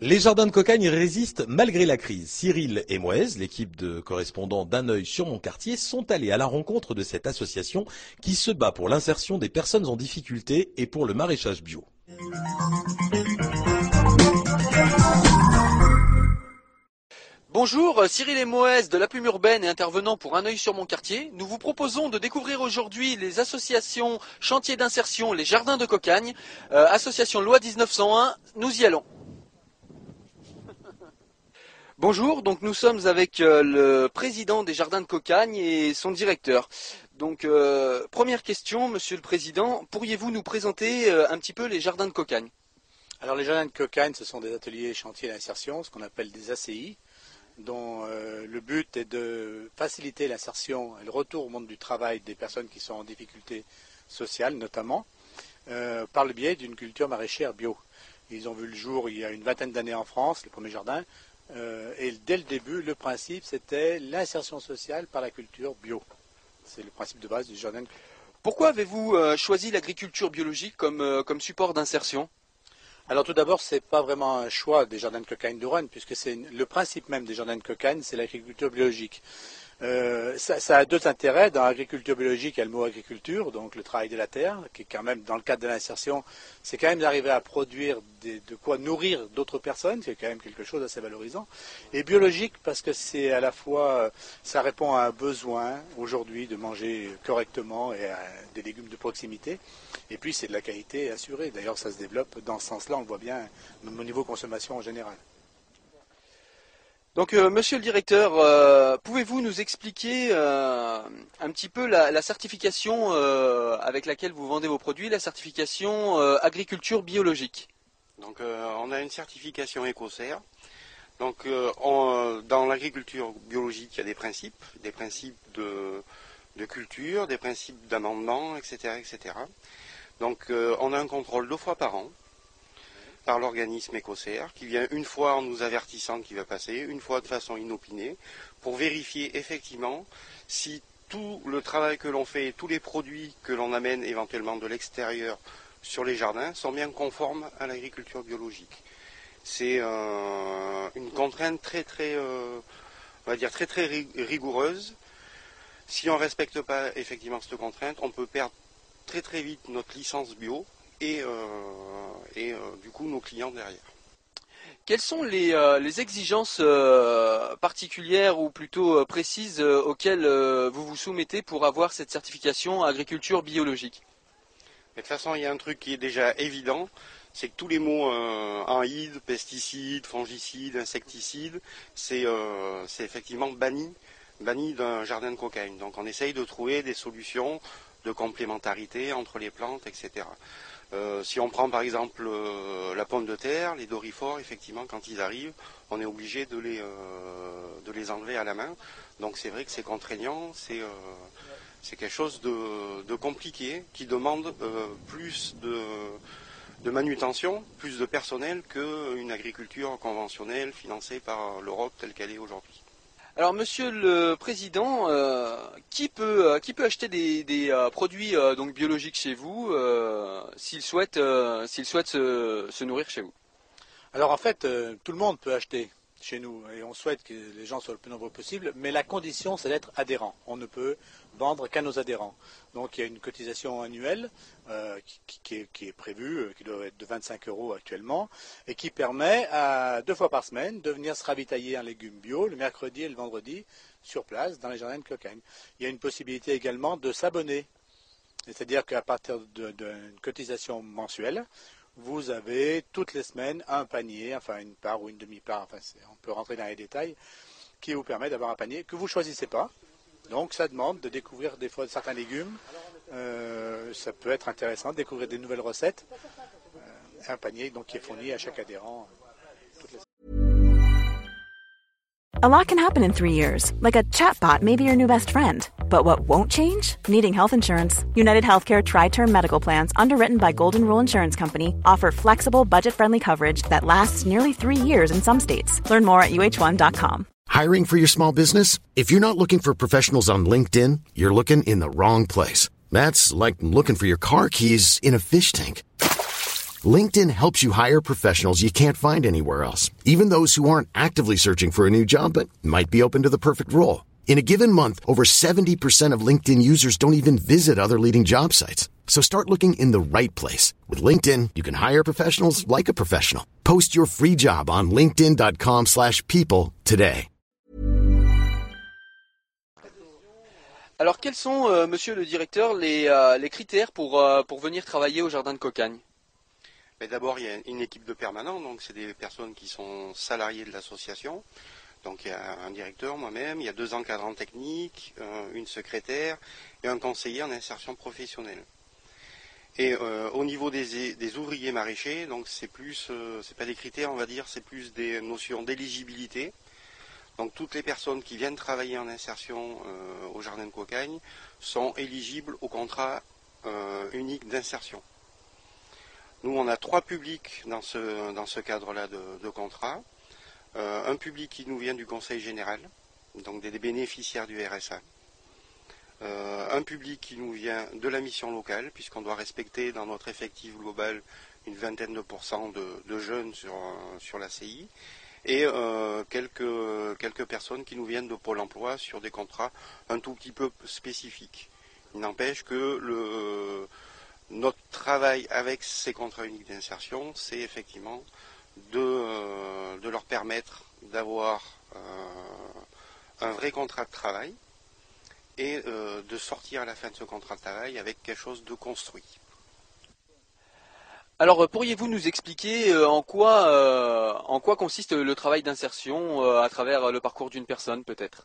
Les jardins de cocagne résistent malgré la crise. Cyril et Moez, l'équipe de correspondants d'un œil sur mon quartier, sont allés à la rencontre de cette association qui se bat pour l'insertion des personnes en difficulté et pour le maraîchage bio. Bonjour, Cyril et Moès de la Plume Urbaine et intervenant pour Un œil sur mon quartier. Nous vous proposons de découvrir aujourd'hui les associations chantiers d'insertion, les jardins de cocagne, euh, association loi 1901. Nous y allons. Bonjour, donc nous sommes avec euh, le président des jardins de cocagne et son directeur. Donc euh, première question, monsieur le président, pourriez-vous nous présenter euh, un petit peu les jardins de cocagne? Alors les jardins de cocagne, ce sont des ateliers chantiers d'insertion, ce qu'on appelle des ACI dont le but est de faciliter l'insertion et le retour au monde du travail des personnes qui sont en difficulté sociale notamment, par le biais d'une culture maraîchère bio. Ils ont vu le jour il y a une vingtaine d'années en France, les premiers jardins, euh, et dès le début, le principe c'était l'insertion sociale par la culture bio. C'est le principe de base du jardin. Pourquoi avez-vous choisi l'agriculture biologique comme, comme support d'insertion? Alors tout d'abord, ce n'est pas vraiment un choix des jardins de cocagne de puisque c'est le principe même des jardins de cocagne, c'est l'agriculture biologique. Euh, ça, a deux intérêts. Dans l'agriculture biologique, il y a le mot agriculture, donc le travail de la terre, qui est quand même, dans le cadre de l'insertion, c'est quand même d'arriver à produire de quoi nourrir d'autres personnes, c'est quand même quelque chose d'assez valorisant. Et biologique, parce que c'est à la fois, ça répond à un besoin aujourd'hui de manger correctement et à des légumes de proximité. Et puis, c'est de la qualité assurée. D'ailleurs, ça se développe dans ce sens-là, on voit bien, au niveau consommation en général. Euh, monsieur le directeur, euh, pouvez-vous nous expliquer euh, un petit peu la, certification avec laquelle vous vendez vos produits, la certification agriculture biologique? Donc, on a une certification EcoCert. Donc, dans l'agriculture biologique, il y a des principes, des principes de, de culture, des principes d'amendement, etc., etc. Donc, on a un contrôle deux fois par an par l'organisme écossaire, qui vient une fois en nous avertissant qu'il va passer, une fois de façon inopinée, pour vérifier effectivement si tout le travail que l'on fait, tous les produits que l'on amène éventuellement de l'extérieur sur les jardins sont bien conformes à l'agriculture biologique. C'est euh, une contrainte très très, euh, on va dire très très rigoureuse. Si on ne respecte pas effectivement cette contrainte, on peut perdre très très vite notre licence bio et, euh, et euh, du coup nos clients derrière. Quelles sont les, euh, exigences particulières ou plutôt précises auxquelles vous vous soumettez pour avoir cette certification agriculture biologique? De toute façon, il y a un truc qui est déjà évident, c'est que tous les mots euh, pesticides, fongicides, insecticides, c'est effectivement banni, banni d'un jardin de cocaïne. Donc on essaye de trouver des solutions de complémentarité entre les plantes, etc. Euh, si on prend par exemple euh, la pomme de terre, les dorifores, effectivement, quand ils arrivent, on est obligé de les, euh, de les enlever à la main. Donc c'est vrai que c'est contraignant, c'est c'est quelque chose de, compliqué qui demande plus de, de manutention, plus de personnel qu'une agriculture conventionnelle financée par l'Europe telle qu'elle est aujourd'hui. Alors, Monsieur le Président, euh, qui peut euh, qui peut acheter des, euh, produits donc biologiques chez vous s'il souhaite s'il souhaite se, nourrir chez vous? Alors en fait, tout le monde peut acheter chez nous et on souhaite que les gens soient le plus nombreux possible, mais la condition c'est d'être adhérent. On ne peut vendre qu'à nos adhérents. Donc il y a une cotisation annuelle euh, qui, est, prévue, euh, qui doit être de 25 euros actuellement, et qui permet deux fois par semaine de venir se ravitailler en légumes bio le mercredi et le vendredi sur place dans les jardins de Cocagne. Il y a une possibilité également de s'abonner. C'est-à-dire qu'à partir d'une cotisation mensuelle, vous avez toutes les semaines un panier, enfin une part ou une demi-part, enfin on peut rentrer dans les détails, qui vous permet d'avoir un panier que vous ne choisissez pas. Donc ça demande de découvrir des fois certains légumes. Euh, ça peut être intéressant de découvrir des nouvelles recettes. Euh, un panier donc, qui est fourni à chaque adhérent. Euh. A lot can happen in three years, like a chatbot may be your new best friend. But what won't change? Needing health insurance. United Healthcare Tri Term Medical Plans, underwritten by Golden Rule Insurance Company, offer flexible, budget friendly coverage that lasts nearly three years in some states. Learn more at uh1.com. Hiring for your small business? If you're not looking for professionals on LinkedIn, you're looking in the wrong place. That's like looking for your car keys in a fish tank. LinkedIn helps you hire professionals you can't find anywhere else, even those who aren't actively searching for a new job but might be open to the perfect role. In a given month, over 70% of LinkedIn users don't even visit other leading job sites. So start looking in the right place. With LinkedIn, you can hire professionals like a professional. Post your free job on linkedin.com slash people today. Alors, quels sont, euh, monsieur le directeur, les, euh, les critères pour, euh, pour venir travailler au Jardin de Cocagne D'abord, il y a une équipe de permanents, donc c'est des personnes qui sont salariées de l'association. Donc il y a un directeur, moi-même, il y a deux encadrants techniques, euh, une secrétaire et un conseiller en insertion professionnelle. Et euh, au niveau des, ouvriers maraîchers, donc c'est plus, euh, c'est pas des critères, on va dire, c'est plus des notions d'éligibilité. Donc toutes les personnes qui viennent travailler en insertion au jardin de Cocagne sont éligibles au contrat unique d'insertion. Nous, on a trois publics dans ce cadre-là de, contrat. Euh, un public qui nous vient du Conseil général, donc des, bénéficiaires du RSA. Euh, un public qui nous vient de la mission locale, puisqu'on doit respecter dans notre effectif global une vingtaine de pourcents de, jeunes sur, sur la CI, et euh, quelques, quelques personnes qui nous viennent de Pôle emploi sur des contrats un tout petit peu spécifiques. Il n'empêche que notre travail avec ces contrats uniques d'insertion, c'est effectivement de, euh, leur permettre d'avoir euh, un vrai contrat de travail et euh, de sortir à la fin de ce contrat de travail avec quelque chose de construit. Alors pourriez-vous nous expliquer en quoi, en quoi consiste le travail d'insertion à travers le parcours d'une personne peut-être?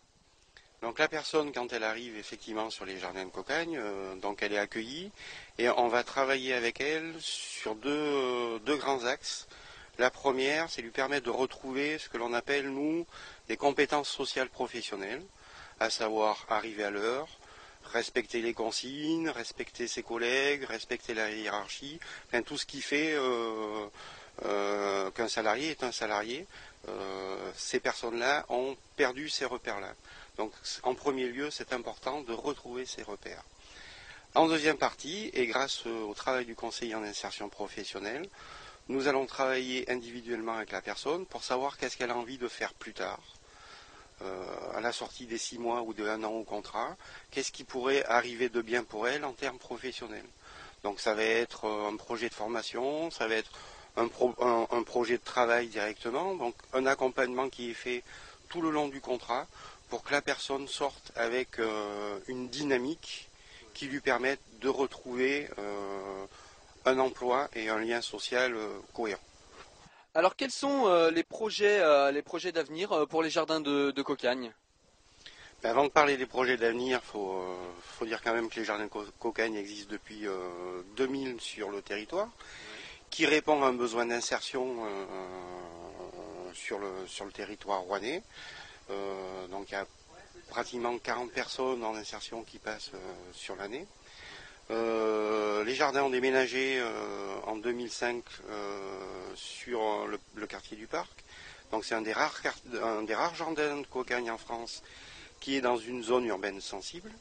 Donc la personne, quand elle arrive effectivement sur les jardins de Cocagne, euh, donc elle est accueillie et on va travailler avec elle sur deux, grands axes. La première, c'est lui permettre de retrouver ce que l'on appelle, nous, des compétences sociales professionnelles, à savoir arriver à l'heure, respecter les consignes, respecter ses collègues, respecter la hiérarchie, tout ce qui fait euh, euh, qu'un salarié est un salarié. ces personnes-là ont perdu ces repères-là. Donc en premier lieu, c'est important de retrouver ces repères. En deuxième partie, et grâce au travail du conseiller en insertion professionnelle, nous allons travailler individuellement avec la personne pour savoir qu'est-ce qu'elle a envie de faire plus tard, euh, à la sortie des six mois ou de un an au contrat, qu'est-ce qui pourrait arriver de bien pour elle en termes professionnels. Donc ça va être euh, un projet de formation, ça va être un, projet de travail directement, donc un accompagnement qui est fait tout le long du contrat pour que la personne sorte avec euh, une dynamique qui lui permette de retrouver un emploi et un lien social euh, cohérent. Alors quels sont les projets, les projets d'avenir pour les jardins de, Cocagne? Ben, Avant de parler des projets d'avenir, il faut, dire quand même que les jardins de Cocagne existent depuis 2000 sur le territoire, qui répondent à un besoin d'insertion sur, le, sur le territoire rouennais. Euh, donc il y a pratiquement 40 personnes en insertion qui passent euh, sur l'année. Les jardins ont déménagé en 2005 sur le, quartier du parc. Donc c'est un, des rares, jardins de cocagne en France qui est dans une zone urbaine sensible.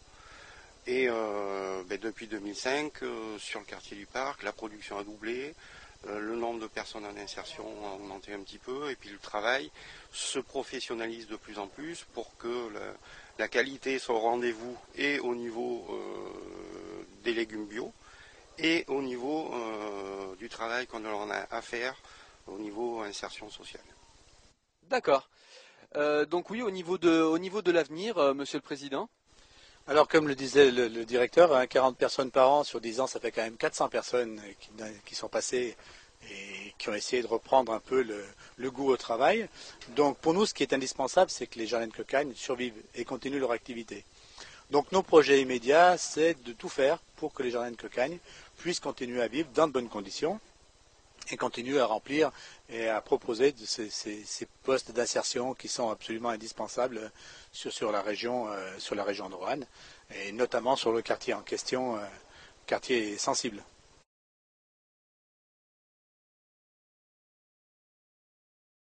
Et ben, depuis 2005, sur le quartier du parc, la production a doublé, euh, le nombre de personnes en insertion a augmenté un petit peu et puis le travail se professionnalise de plus en plus pour que la, qualité soit au rendez-vous et au niveau euh, des légumes bio et au niveau euh, du travail qu'on en a à faire au niveau insertion sociale. D'accord. donc oui, au niveau de, l'avenir, Monsieur le Président alors, comme le disait le, directeur, 40 hein, personnes par an sur 10 ans, ça fait quand même 400 personnes qui, sont passées et qui ont essayé de reprendre un peu le, goût au travail. Donc, pour nous, ce qui est indispensable, c'est que les jardins de cocagne survivent et continuent leur activité. Donc, nos projets immédiats, c'est de tout faire pour que les jardins de cocagne puissent continuer à vivre dans de bonnes conditions et continuer à remplir et à proposer ces, postes d'insertion qui sont absolument indispensables sur, la région, euh, sur la région de Roanne et notamment sur le quartier en question, euh, quartier sensible.